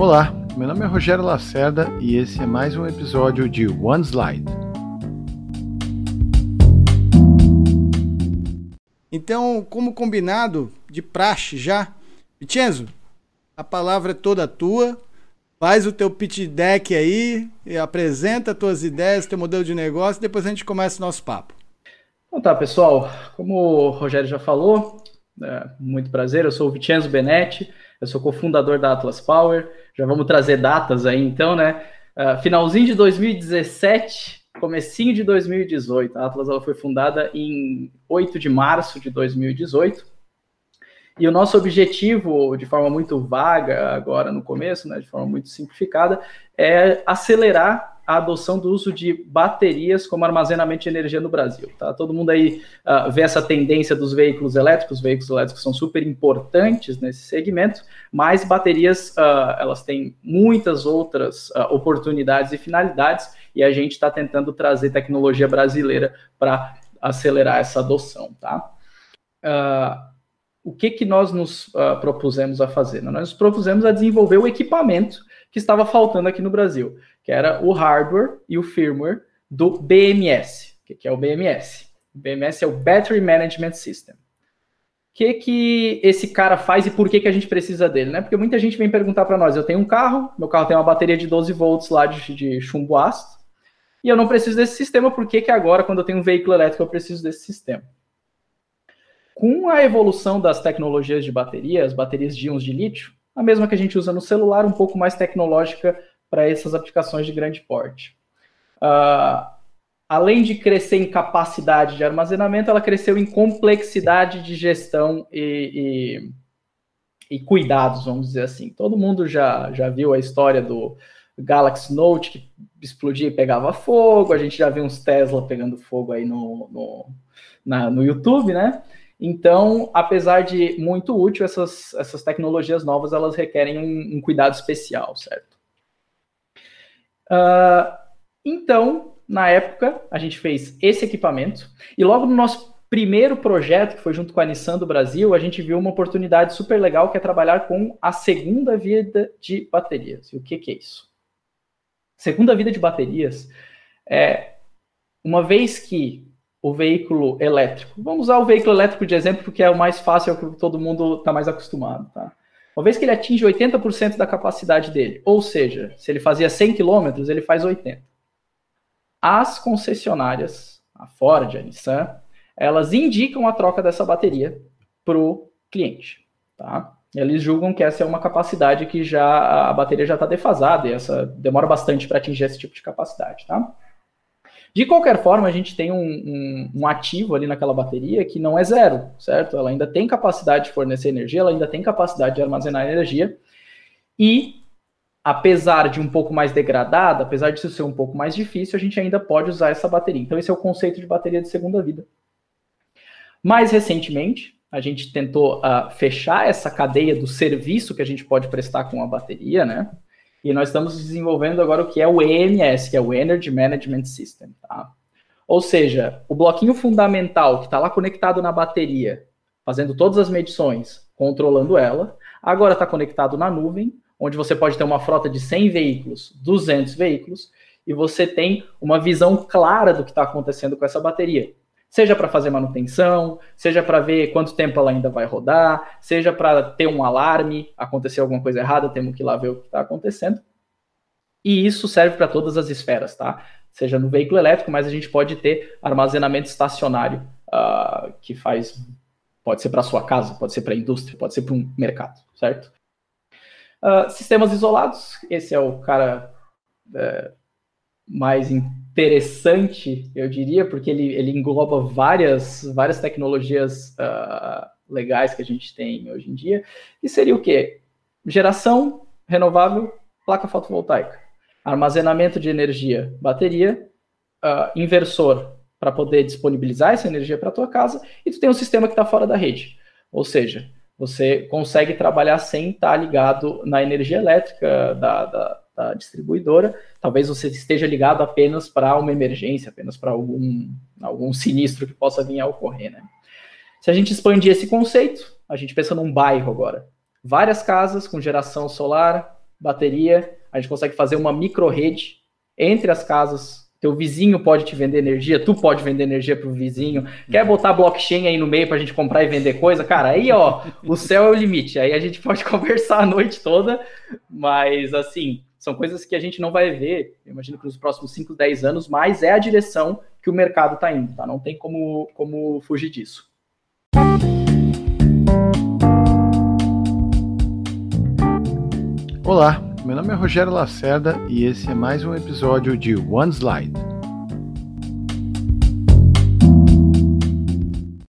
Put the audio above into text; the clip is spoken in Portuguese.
Olá, meu nome é Rogério Lacerda e esse é mais um episódio de One Slide. Então, como combinado, de praxe já, Vincenzo, a palavra é toda tua. Faz o teu pitch deck aí, e apresenta tuas ideias, teu modelo de negócio, e depois a gente começa o nosso papo. Então tá, pessoal, como o Rogério já falou, é, muito prazer, eu sou o Vincenzo Benetti, eu sou cofundador da Atlas Power, já vamos trazer datas aí então, né? Uh, finalzinho de 2017, comecinho de 2018, a Atlas ela foi fundada em 8 de março de 2018, e o nosso objetivo, de forma muito vaga agora no começo, né, de forma muito simplificada, é acelerar a adoção do uso de baterias como armazenamento de energia no Brasil. Tá? Todo mundo aí uh, vê essa tendência dos veículos elétricos, os veículos elétricos são super importantes nesse segmento, mas baterias uh, elas têm muitas outras uh, oportunidades e finalidades, e a gente está tentando trazer tecnologia brasileira para acelerar essa adoção. Tá? O que, que nós nos uh, propusemos a fazer? Nós nos propusemos a desenvolver o equipamento que estava faltando aqui no Brasil, que era o hardware e o firmware do BMS. O que, que é o BMS? O BMS é o Battery Management System. O que, que esse cara faz e por que, que a gente precisa dele? Né? Porque muita gente vem perguntar para nós: eu tenho um carro, meu carro tem uma bateria de 12 volts lá de, de chumbo ácido, e eu não preciso desse sistema, por que, que agora, quando eu tenho um veículo elétrico, eu preciso desse sistema? Com a evolução das tecnologias de bateria, as baterias de íons de lítio, a mesma que a gente usa no celular, um pouco mais tecnológica para essas aplicações de grande porte. Uh, além de crescer em capacidade de armazenamento, ela cresceu em complexidade de gestão e, e, e cuidados, vamos dizer assim. Todo mundo já, já viu a história do Galaxy Note que explodia e pegava fogo, a gente já viu uns Tesla pegando fogo aí no, no, na, no YouTube, né? Então, apesar de muito útil, essas, essas tecnologias novas elas requerem um, um cuidado especial, certo? Uh, então, na época, a gente fez esse equipamento e logo no nosso primeiro projeto, que foi junto com a Nissan do Brasil, a gente viu uma oportunidade super legal que é trabalhar com a segunda vida de baterias. E o que, que é isso? Segunda vida de baterias é uma vez que o veículo elétrico. Vamos usar o veículo elétrico de exemplo, porque é o mais fácil, é o que todo mundo está mais acostumado. Tá? Uma vez que ele atinge 80% da capacidade dele, ou seja, se ele fazia 100 km, ele faz 80. As concessionárias, a Ford, a Nissan, elas indicam a troca dessa bateria para o cliente. Tá? Eles julgam que essa é uma capacidade que já a bateria já está defasada e essa demora bastante para atingir esse tipo de capacidade. Tá? De qualquer forma, a gente tem um, um, um, ativo ali naquela bateria que não é zero, certo? Ela ainda tem capacidade de fornecer energia, ela ainda tem capacidade de armazenar energia. E, apesar de um pouco mais degradada, apesar de isso ser um pouco mais difícil, a gente ainda pode usar essa bateria. Então, esse é o conceito de bateria de segunda vida. Mais recentemente, a gente tentou uh, fechar essa cadeia do serviço que a gente pode prestar com a bateria, né? E nós estamos desenvolvendo agora o que é o EMS, que é o Energy Management System. Tá? Ou seja, o bloquinho fundamental que está lá conectado na bateria, fazendo todas as medições, controlando ela, agora está conectado na nuvem, onde você pode ter uma frota de 100 veículos, 200 veículos, e você tem uma visão clara do que está acontecendo com essa bateria seja para fazer manutenção, seja para ver quanto tempo ela ainda vai rodar, seja para ter um alarme, acontecer alguma coisa errada, temos que ir lá ver o que está acontecendo. E isso serve para todas as esferas, tá? Seja no veículo elétrico, mas a gente pode ter armazenamento estacionário uh, que faz, pode ser para sua casa, pode ser para a indústria, pode ser para um mercado, certo? Uh, sistemas isolados, esse é o cara uh, mais interessante, eu diria, porque ele, ele engloba várias, várias tecnologias uh, legais que a gente tem hoje em dia, e seria o quê? Geração renovável, placa fotovoltaica, armazenamento de energia, bateria, uh, inversor para poder disponibilizar essa energia para a tua casa, e tu tem um sistema que está fora da rede. Ou seja, você consegue trabalhar sem estar tá ligado na energia elétrica da, da da distribuidora, talvez você esteja ligado apenas para uma emergência, apenas para algum, algum sinistro que possa vir a ocorrer, né? Se a gente expandir esse conceito, a gente pensa num bairro agora. Várias casas com geração solar, bateria, a gente consegue fazer uma micro rede entre as casas. Teu vizinho pode te vender energia, tu pode vender energia para o vizinho. Quer botar blockchain aí no meio para a gente comprar e vender coisa? Cara, aí ó, o céu é o limite. Aí a gente pode conversar a noite toda, mas assim, são coisas que a gente não vai ver, eu imagino que nos próximos 5, 10 anos, mas é a direção que o mercado está indo, tá? Não tem como, como fugir disso. Olá, meu nome é Rogério Lacerda e esse é mais um episódio de One Slide.